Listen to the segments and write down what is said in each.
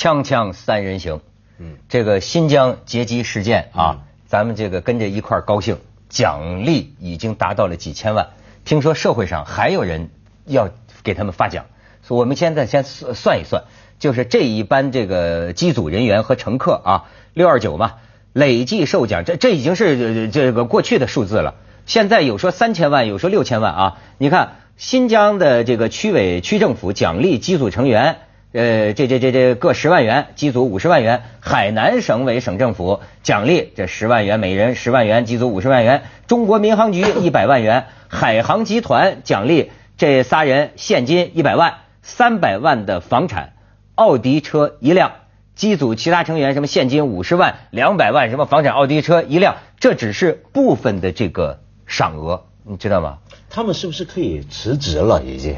锵锵三人行，嗯，这个新疆劫机事件啊，咱们这个跟着一块儿高兴，奖励已经达到了几千万，听说社会上还有人要给他们发奖，所以我们现在先算算一算，就是这一班这个机组人员和乘客啊，六二九嘛，累计受奖，这这已经是这个过去的数字了，现在有说三千万，有说六千万啊，你看新疆的这个区委区政府奖励机组成员。呃，这这这这各十万元，机组五十万元；海南省委省政府奖励这十万元，每人十万元，机组五十万元；中国民航局一百万元；海航集团奖励这仨人现金一百万，三百万的房产，奥迪车一辆；机组其他成员什么现金五十万，两百万什么房产，奥迪车一辆，这只是部分的这个赏额，你知道吗？他们是不是可以辞职了？已经？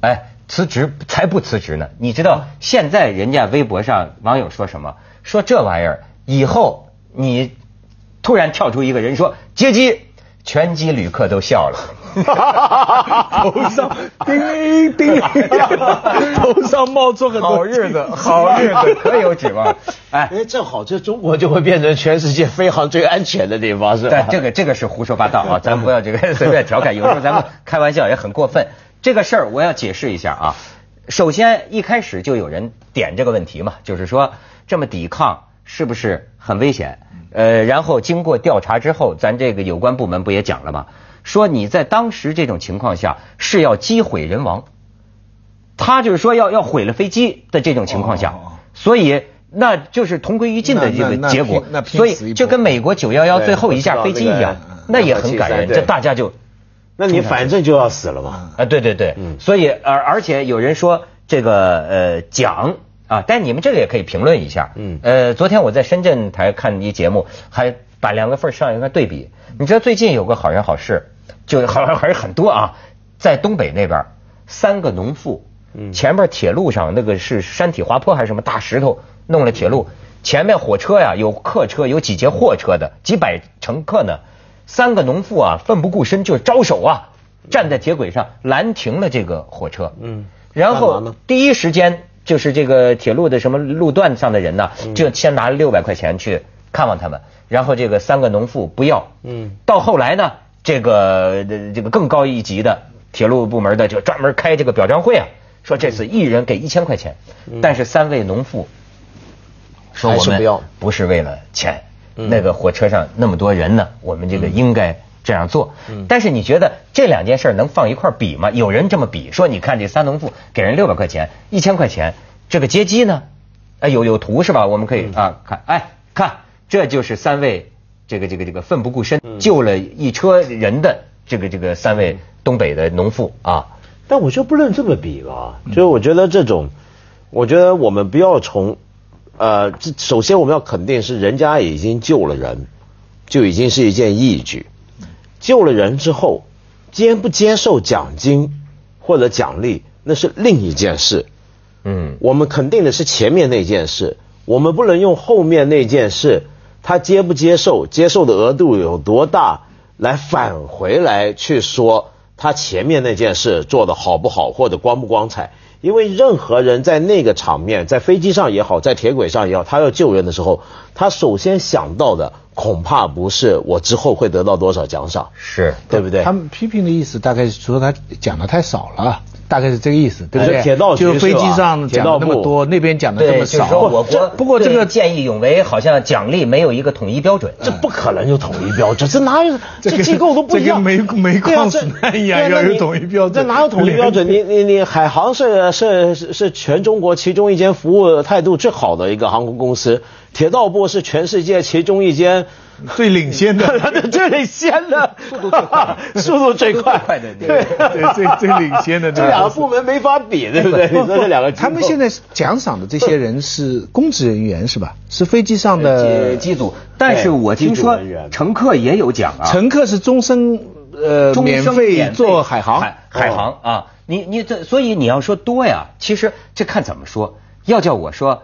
哎。辞职才不辞职呢！你知道现在人家微博上网友说什么？说这玩意儿以后你突然跳出一个人说接机，全机旅客都笑了，头上叮叮，头上冒出很多好日子，好日子可有指望。哎，正好这中国就会变成全世界飞航最安全的地方，是吧？这个这个是胡说八道啊！咱不要这个随便调侃，有时候咱们开玩笑也很过分。这个事儿我要解释一下啊。首先一开始就有人点这个问题嘛，就是说这么抵抗是不是很危险？呃，然后经过调查之后，咱这个有关部门不也讲了吗？说你在当时这种情况下是要机毁人亡，他就是说要要毁了飞机的这种情况下，所以那就是同归于尽的这个结果。所以就跟美国九幺幺最后一架飞机一样，那也很感人。这大家就。那你反正就要死了嘛？啊，对对对，所以而而且有人说这个呃奖啊，但你们这个也可以评论一下。嗯，呃，昨天我在深圳台看一节目，还把两个份上一个对比。你知道最近有个好人好事，就好人好事很多啊，在东北那边，三个农妇，前面铁路上那个是山体滑坡还是什么大石头弄了铁路，前面火车呀有客车有几节货车的几百乘客呢。三个农妇啊，奋不顾身就招手啊，站在铁轨上拦停了这个火车。嗯，然后第一时间就是这个铁路的什么路段上的人呢，就先拿六百块钱去看望他们。然后这个三个农妇不要。嗯，到后来呢，这个这个更高一级的铁路部门的就专门开这个表彰会啊，说这次一人给一千块钱。但是三位农妇说我们不是为了钱。那个火车上那么多人呢，我们这个应该这样做。但是你觉得这两件事能放一块比吗？有人这么比说，你看这三农妇给人六百块钱、一千块钱，这个接机呢？哎，有有图是吧？我们可以啊看，哎看，这就是三位这个这个这个奋不顾身救了一车人的这个这个三位东北的农妇啊。但我就不能这么比吧？就是我觉得这种，我觉得我们不要从。呃，这首先我们要肯定是人家已经救了人，就已经是一件义举。救了人之后，接不接受奖金或者奖励，那是另一件事。嗯，我们肯定的是前面那件事，我们不能用后面那件事，他接不接受，接受的额度有多大，来返回来去说他前面那件事做的好不好或者光不光彩。因为任何人在那个场面，在飞机上也好，在铁轨上也好，他要救人的时候，他首先想到的恐怕不是我之后会得到多少奖赏，是对不对？他们批评的意思大概是说他讲的太少了。大概是这个意思，对不对？铁道就飞机上讲那么多，那边讲的这么少。我国不过这个见义勇为，好像奖励没有一个统一标准，这不可能有统一标准，这哪有？这机构都不一样。煤煤矿是那一样，要有统一标准。这哪有统一标准？你你你，海航是是是全中国其中一间服务态度最好的一个航空公司，铁道部是全世界其中一间。最领先的，最领先的，速度最快，速度最快的，对。对，最最领先的，这两个部门没法比，对不对？你说这两个，他们现在奖赏的这些人是公职人员是吧？是飞机上的机组，但是我听说乘客也有奖啊，乘客是终身呃免费坐海航，海航啊，你你这所以你要说多呀，其实这看怎么说，要叫我说，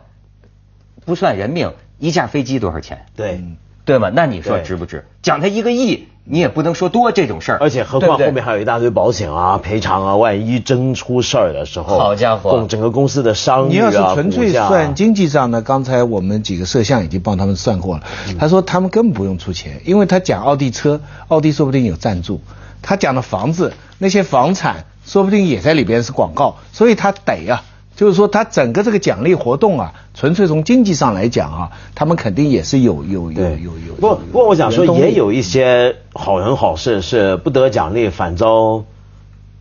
不算人命，一架飞机多少钱？对。对吗？那你说值不值？讲他一个亿，你也不能说多这种事儿，而且何对对况后面还有一大堆保险啊、赔偿啊，万一真出事儿的时候，好家伙公整个公司的商你誉啊、要是纯粹算经济账呢，刚才我们几个摄像已经帮他们算过了。他说他们根本不用出钱，因为他讲奥迪车，奥迪说不定有赞助；他讲的房子，那些房产说不定也在里边是广告，所以他得啊。就是说，他整个这个奖励活动啊，纯粹从经济上来讲啊，他们肯定也是有有有有有。不不过我想说，也有一些好人好事是不得奖励反遭，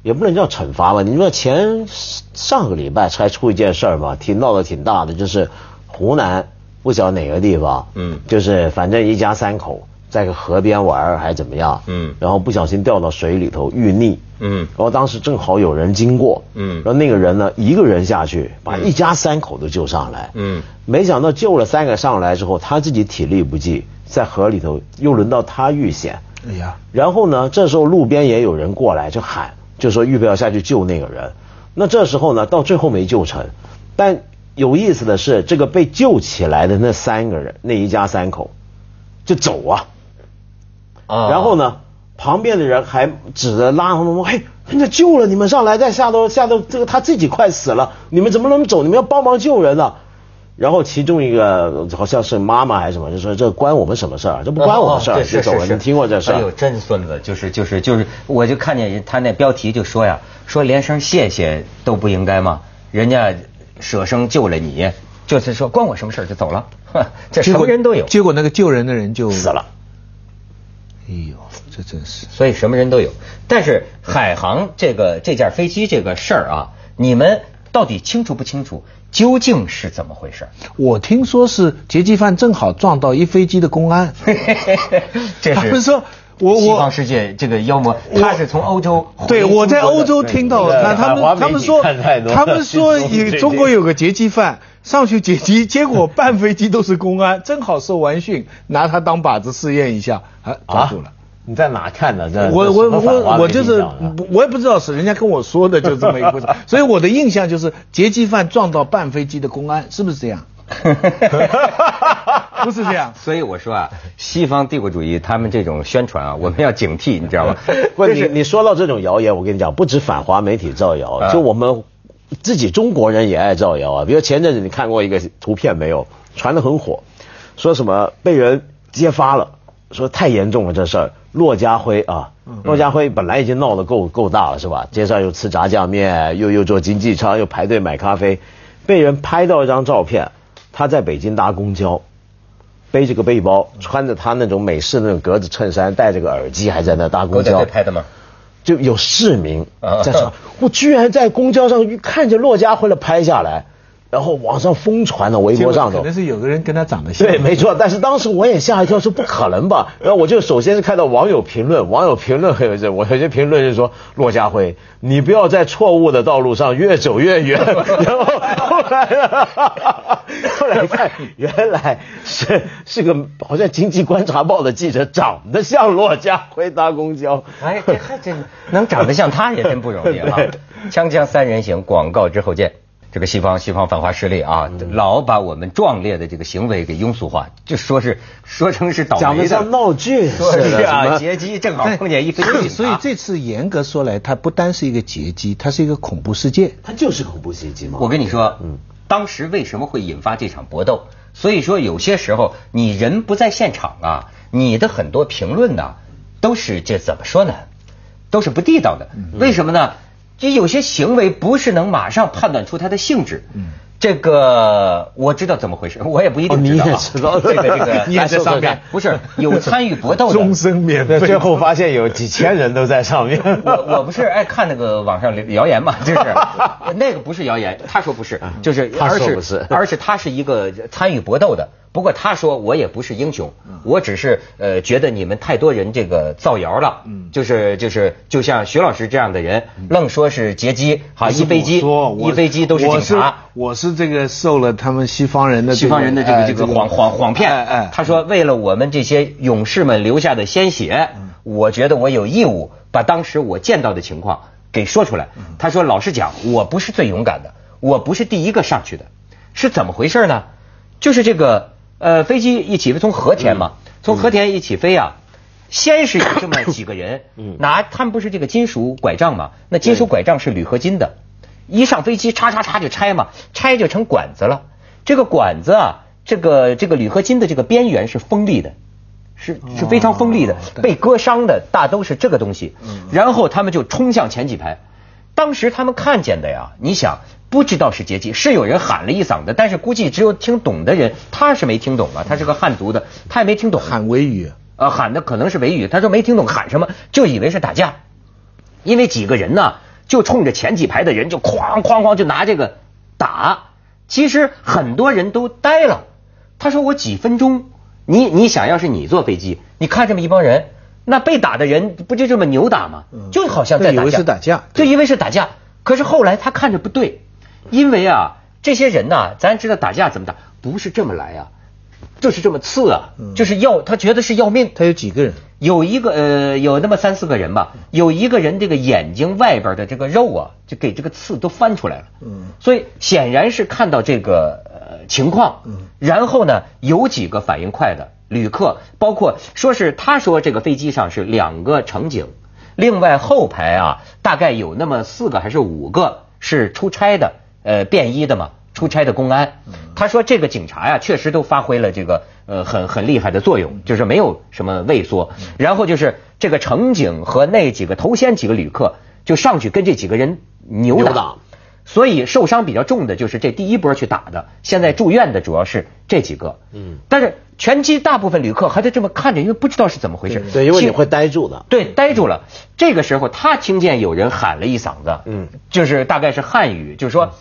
也不能叫惩罚吧。你说前上个礼拜才出一件事儿吧，挺闹得挺大的，就是湖南不晓得哪个地方，嗯就是反正一家三口在个河边玩还是怎么样，嗯。然后不小心掉到水里头遇溺，嗯。然后当时正好有人经过，嗯。然后那个人呢一个人下去把一家三口都救上来，嗯。没想到救了三个上来之后，他自己体力不济，在河里头又轮到他遇险。哎呀，然后呢，这时候路边也有人过来就喊，就说预备要下去救那个人。那这时候呢，到最后没救成。但有意思的是，这个被救起来的那三个人，那一家三口就走啊。啊然后？呢，旁边的人还指着拉他们说：“嘿，人家救了你们上来，再下头下头，这个他自己快死了，你们怎么能走？你们要帮忙救人呢！”然后其中一个好像是妈妈还是什么，就说：“这关我们什么事儿？这不关我们事儿。哦就是走了。你听过这事哎呦，真孙子，就是就是就是，我就看见人他那标题就说呀，说连声谢谢都不应该吗？人家舍生救了你，就是说关我什么事儿就走了，呵 这什么人都有，结果那个救人的人就死了。。哎呦，这真是。所以什么人都有。但是海航这个这架飞机这个事儿啊，你们到底清楚不清楚？究竟是怎么回事？我听说是劫机犯正好撞到一飞机的公安，这是他们说我我西方世界这个妖魔，他是从欧洲对，我在欧洲听到，对那他们他们说他们说 中国有个劫机犯上去劫机，结果半飞机都是公安，正好受完训，拿他当靶子试验一下，啊，抓住了。你在哪看的？这我我我我就是我也不知道是人家跟我说的，就这么一回事。所以我的印象就是劫机犯撞到半飞机的公安，是不是这样？不是这样。所以我说啊，西方帝国主义他们这种宣传啊，我们要警惕，你知道吗？不，你就是你说到这种谣言，我跟你讲，不止反华媒体造谣，啊就我们自己中国人也爱造谣啊。比如前阵子你看过一个图片没有？传得很火，说什么被人揭发了，说太严重了这事儿。骆家辉啊，骆家辉本来已经闹得够够大了是吧？街上又吃炸酱面，又又坐经济舱，又排队买咖啡，被人拍到一张照片，他在北京搭公交。背着个背包，穿着他那种美式那种格子衬衫，戴着个耳机，还在那搭公狗仔交队拍的吗？就有市民啊。在说，我居然在公交上看见骆家辉了拍下来，然后网上疯传了，微博上头可能。是有个人跟他长得像。对，没错。但是当时我也吓一跳，说不可能吧？然后我就首先是看到网友评论，网友评论很有意思。我有些评论是说，骆家辉，你不要在错误的道路上越走越远。然后后来，后来看，原来是是个好像《经济观察报》的记者，长得像骆家辉搭公交。哎，这还真能长得像他也真不容易啊！锵锵三人行，广告之后见。这个西方西方反华势力啊，嗯老把我们壮烈的这个行为给庸俗化，就说是 说成是倒霉的讲的像，闹剧说似的，是啊，劫机正好碰见一飞机，所以所以这次严格说来，它不单是一个劫机，它是一个恐怖事件。它就是恐怖袭击嘛。我跟你说，嗯当时为什么会引发这场搏斗？所以说有些时候你人不在现场啊，你的很多评论呢，都是这怎么说呢？都是不地道的。嗯为什么呢？就有些行为不是能马上判断出它的性质。嗯。这个我知道怎么回事，我也不一定知道、啊。也知道。这个这个，你也在上面。不是有参与搏斗的，终身免费。最后发现有几千人都在上面。我我不是爱看那个网上谣言嘛，就是。那个不是谣言，他说不是，就是他说不是。而是他是一个参与搏斗的。不过他说我也不是英雄，我只是呃觉得你们太多人这个造谣了，就是就是就像徐老师这样的人，愣说是劫机，好一飞机一飞机都是警察。我是这个受了他们西方人的西方人的这个这个谎谎谎骗，他说为了我们这些勇士们留下的鲜血，我觉得我有义务把当时我见到的情况给说出来。他说老实讲，我不是最勇敢的，我不是第一个上去的，是怎么回事呢？就是这个呃飞机一起飞从和田嘛，从和田一起飞啊，先是有这么几个人，拿他们不是这个金属拐杖嘛？那金属拐杖是铝合金的，一上飞机叉叉叉就拆嘛，拆就成管子了。这个管子啊，这个这个铝合金的这个边缘是锋利的。是是非常锋利的，被割伤的大都是这个东西。然后他们就冲向前几排，当时他们看见的呀，你想不知道是劫机，是有人喊了一嗓子，但是估计只有听懂的人，他是没听懂啊，他是个汉族的，他也没听懂。喊维语，呃，喊的可能是维语，他说没听懂喊什么，就以为是打架，因为几个人呢，就冲着前几排的人就哐哐哐就拿这个打，其实很多人都呆了，他说我几分钟。你你想要是你坐飞机，你看这么一帮人，那被打的人不就这么扭打吗？就好像在打架，以为是打架，就以为是打架。可是后来他看着不对，因为啊，这些人呐，咱知道打架怎么打，不是这么来啊，就是这么刺啊，就是要他觉得是要命。他有几个人？有一个呃，有那么三四个人吧。有一个人这个眼睛外边的这个肉啊，就给这个刺都翻出来了。嗯，所以显然是看到这个呃。情况，然后呢，有几个反应快的旅客，包括说是他说这个飞机上是两个乘警，另外后排啊，大概有那么四个还是五个是出差的，呃，便衣的嘛，出差的公安。他说这个警察呀，确实都发挥了这个呃很很厉害的作用，就是没有什么畏缩。然后就是这个乘警和那几个头先几个旅客就上去跟这几个人扭打。所以受伤比较重的就是这第一波去打的，现在住院的主要是这几个。嗯，但是全机大部分旅客还在这么看着，因为不知道是怎么回事。对，因为你会呆住的。对，呆住了。这个时候他听见有人喊了一嗓子，嗯，就是大概是汉语，就是说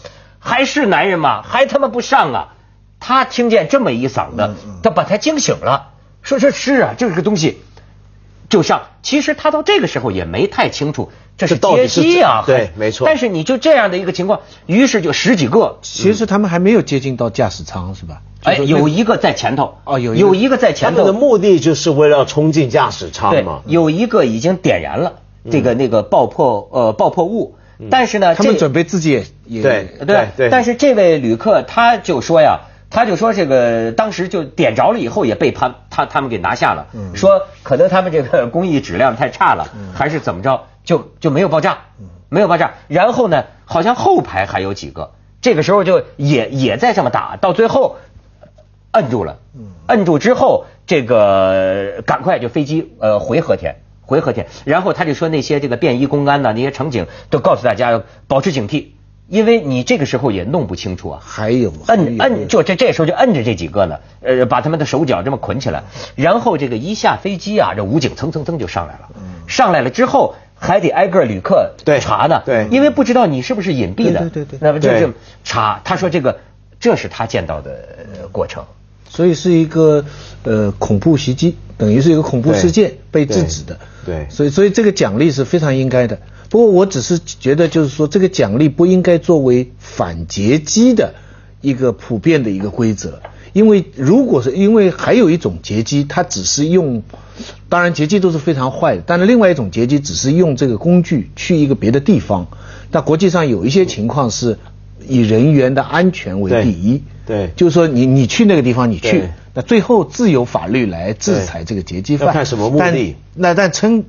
还是男人吗？还他妈不上啊！他听见这么一嗓子，他把他惊醒了，说这是啊，这个东西就上。其实他到这个时候也没太清楚。这是接机啊，对，没错。但是你就这样的一个情况，于是就十几个，其实他们还没有接近到驾驶舱，是吧？哎，有一个在前头，哦，有有一个在前头。他们的目的就是为了冲进驾驶舱嘛。有一个已经点燃了这个那个爆破呃爆破物，但是呢，他们准备自己也也对对对。但是这位旅客他就说呀。他就说这个当时就点着了以后也被他他他们给拿下了，说可能他们这个工艺质量太差了，还是怎么着，就就没有爆炸，没有爆炸。然后呢，好像后排还有几个，这个时候就也也在这么打，到最后摁住了，摁住之后，这个赶快就飞机呃回和田，回和田。然后他就说那些这个便衣公安呐，那些乘警都告诉大家要保持警惕。因为你这个时候也弄不清楚啊，还有摁摁就这这时候就摁着这几个呢，呃，把他们的手脚这么捆起来，然后这个一下飞机啊，这武警蹭蹭蹭就上来了，上来了之后还得挨个旅客查呢，对，因为不知道你是不是隐蔽的，对对对，那么就是查，他说这个这是他见到的过程，所以是一个呃恐怖袭击，等于是一个恐怖事件被制止的，对，所以所以这个奖励是非常应该的。不过我只是觉得，就是说这个奖励不应该作为反劫机的一个普遍的一个规则，因为如果是因为还有一种劫机，它只是用，当然劫机都是非常坏的，但是另外一种劫机只是用这个工具去一个别的地方，那国际上有一些情况是以人员的安全为第一，对，就是说你你去那个地方你去。那最后自有法律来制裁这个劫机犯。看什么目的？那但称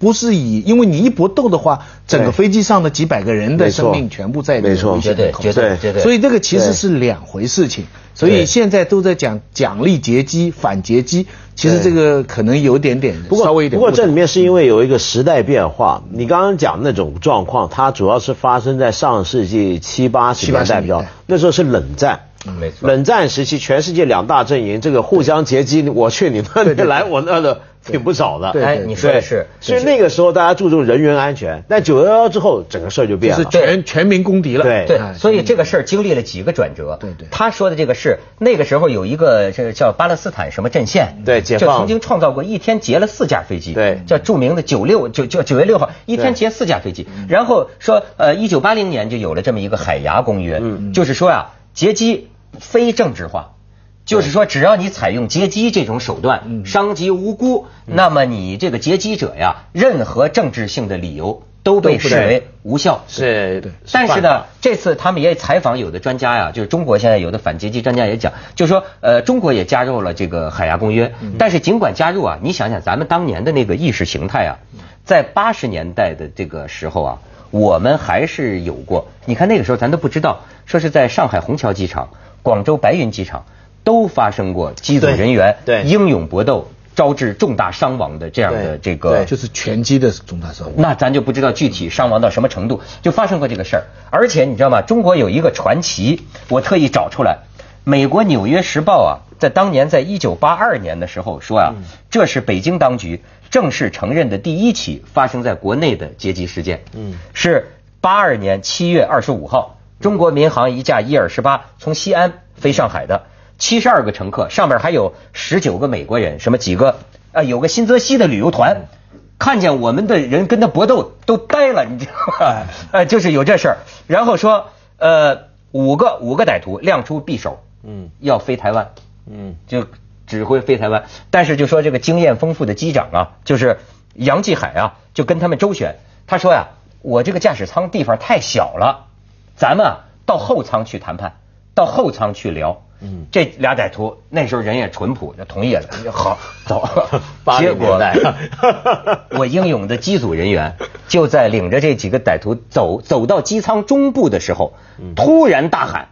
不是以，因为你一搏斗的话，整个飞机上的几百个人的生命全部在没错，绝对绝对绝对。所以这个其实是两回事情。所以现在都在讲奖励劫机、反劫机，其实这个可能有点点稍微一点。不过这里面是因为有一个时代变化。你刚刚讲那种状况，它主要是发生在上世纪七八十年代比较，那时候是冷战。没错，冷战时期，全世界两大阵营这个互相劫机，我去你那里来，我那的挺不少的。哎，你说的是，所以那个时候大家注重人员安全，但九幺幺之后，整个事儿就变了，是全全民公敌了。对。对，所以这个事儿经历了几个转折。对对，他说的这个是那个时候有一个这叫巴勒斯坦什么阵线，对，就曾经创造过一天劫了四架飞机，对，叫著名的九六九九九月六号一天劫四架飞机，然后说呃一九八零年就有了这么一个海牙公约，就是说呀劫机。非政治化，就是说，只要你采用劫机这种手段伤及无辜，那么你这个劫机者呀，任何政治性的理由都被视为无效。是，但是呢，这次他们也采访有的专家呀，就是中国现在有的反劫机专家也讲，就说呃，中国也加入了这个海牙公约，但是尽管加入啊，你想想咱们当年的那个意识形态啊，在八十年代的这个时候啊，我们还是有过。你看那个时候咱都不知道，说是在上海虹桥机场、广州白云机场都发生过机组人员对英勇搏斗。招致重大伤亡的这样的这个，就是拳击的重大伤亡。那咱就不知道具体伤亡到什么程度，就发生过这个事儿。而且你知道吗？中国有一个传奇，我特意找出来。美国《纽约时报》啊，在当年在一九八二年的时候说啊，这是北京当局正式承认的第一起发生在国内的劫机事件。嗯，是八二年七月二十五号，中国民航一架伊尔十八从西安飞上海的。七十二个乘客，上面还有十九个美国人，什么几个啊？有个新泽西的旅游团，看见我们的人跟他搏斗都呆了，你知道吗？呃，就是有这事儿。然后说，呃，五个五个歹徒亮出匕首，嗯，要飞台湾，嗯，就指挥飞台湾。但是就说这个经验丰富的机长啊，就是杨继海啊，就跟他们周旋。他说呀，我这个驾驶舱地方太小了，咱们啊到后舱去谈判，到后舱去聊。嗯，这俩歹徒那时候人也淳朴，就同意了。好，走。结果，我英勇的机组人员就在领着这几个歹徒走走到机舱中部的时候，突然大喊：“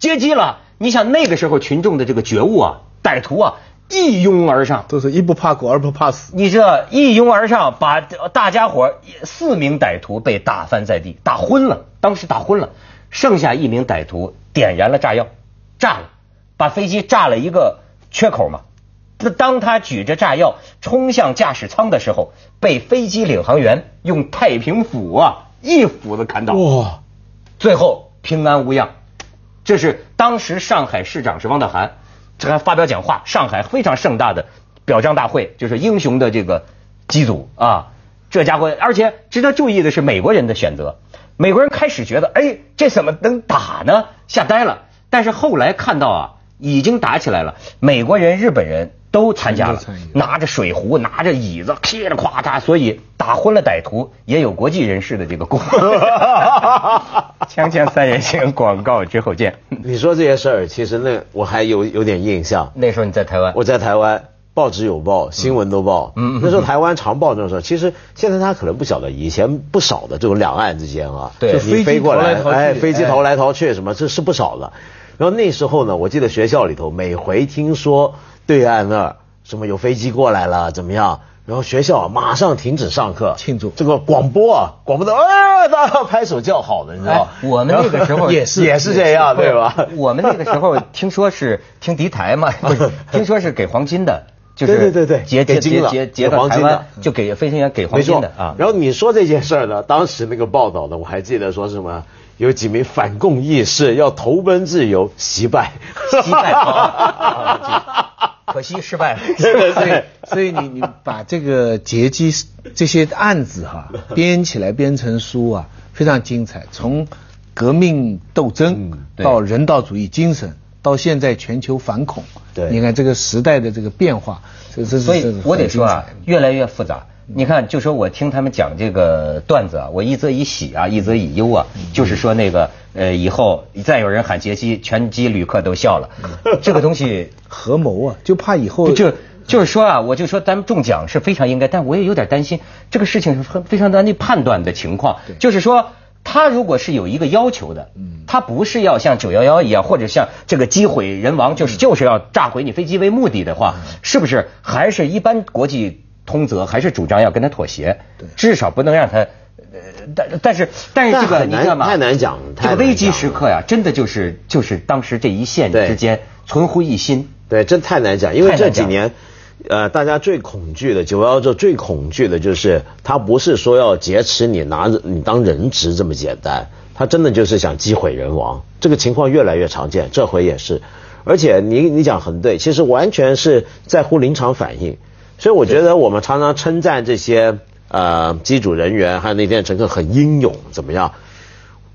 接机了！”你想那个时候群众的这个觉悟啊，歹徒啊一拥而上，都是一不怕苦二不怕死。你这一拥而上，把大家伙四名歹徒被打翻在地，打昏了。当时打昏了，剩下一名歹徒点燃了炸药，炸了。把飞机炸了一个缺口嘛？当他举着炸药冲向驾驶舱的时候，被飞机领航员用太平斧啊一斧子砍倒。哇！最后平安无恙。这是当时上海市长是汪道涵，这这还发表讲话，上海非常盛大的表彰大会，就是英雄的这个机组啊，这家伙，而且值得注意的是美国人的选择。美国人开始觉得，哎，这怎么能打呢？吓呆了。但是后来看到啊。已经打起来了，美国人、日本人都参加了，拿着水壶、拿着椅子，噼里啪嚓，所以打昏了歹徒，也有国际人士的这个功。锵锵三人行，广告之后见。你说这些事儿，其实那我还有有点印象。那时候你在台湾，我在台湾，报纸有报，新闻都报。嗯，那时候台湾常报这种事儿。其实现在他可能不晓得，以前不少的这种两岸之间啊，对，你飞过来，哎，飞机逃来逃去什么，这是不少的。然后那时候呢，我记得学校里头每回听说对岸那儿什么有飞机过来了怎么样，然后学校啊马上停止上课庆祝，这个广播啊广播的啊大家拍手叫好的，你知道？我们那个 时候也是也是这样对吧？我们那个时候听说是听敌台嘛，不是听说是给黄金的，就是对对对对，劫劫劫劫劫到台湾就给飞行员给黄金的啊。然后你说这件事儿呢，当时那个报道呢，我还记得说什么。有几名反共义士要投奔自由，惜败，惜败，可惜失败了。所以，所以你你把这个劫机这些案子哈 编起来编成书啊，非常精彩。从革命斗争到人道主义精神，到现在全球反恐，对，你看这个时代的这个变化，这这所以我得说啊，越来越复杂。你看，就说我听他们讲这个段子啊，我一则以喜啊，一则以忧啊，就是说那个呃，以后再有人喊劫机，全机旅客都笑了。这个东西 合谋啊，就怕以后就就是说啊，我就说咱们中奖是非常应该，但我也有点担心这个事情是很非常难以判断的情况。就是说，他如果是有一个要求的，他不是要像九幺幺一样，或者像这个机毁人亡，就是就是要炸毁你飞机为目的的话，是不是还是一般国际？通则还是主张要跟他妥协，至少不能让他，呃，但但是但是这个你知道吗？太难讲，这个危机时刻呀，真的就是就是当时这一线之间存乎一心。对，真太难讲，因为这几年，呃，大家最恐惧的九幺幺最恐惧的就是他不是说要劫持你拿着你当人质这么简单，他真的就是想机毁人亡。这个情况越来越常见，这回也是。而且你你讲很对，其实完全是在乎临场反应。所以我觉得我们常常称赞这些呃机组人员还有那天乘客很英勇，怎么样？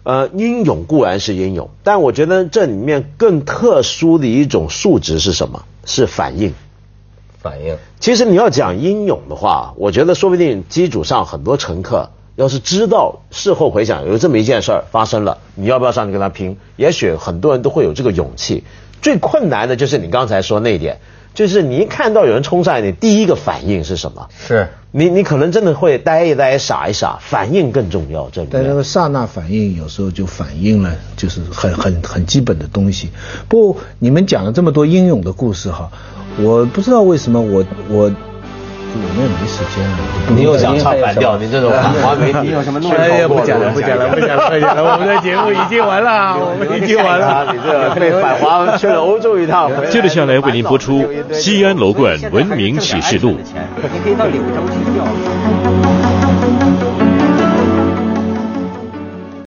呃，英勇固然是英勇，但我觉得这里面更特殊的一种素质是什么？是反应。反应。其实你要讲英勇的话，我觉得说不定机组上很多乘客要是知道事后回想有这么一件事儿发生了，你要不要上去跟他拼？也许很多人都会有这个勇气。最困难的就是你刚才说那一点，就是你一看到有人冲上来，你第一个反应是什么？是你你可能真的会呆一呆、傻一傻，反应更重要。这里但那个刹那反应有时候就反映了，就是很很很基本的东西。不，你们讲了这么多英勇的故事哈，我不知道为什么我我。我们也没时间了。你又想唱反调？你这种反华媒体有什么？哎呀，不讲了，不讲了，不讲了，不讲了。我们的节目已经完了，我们已经完了。你这被反华去了欧洲一趟。接着下来为您播出《西安楼冠文明启示录》。你可以到柳州去钓。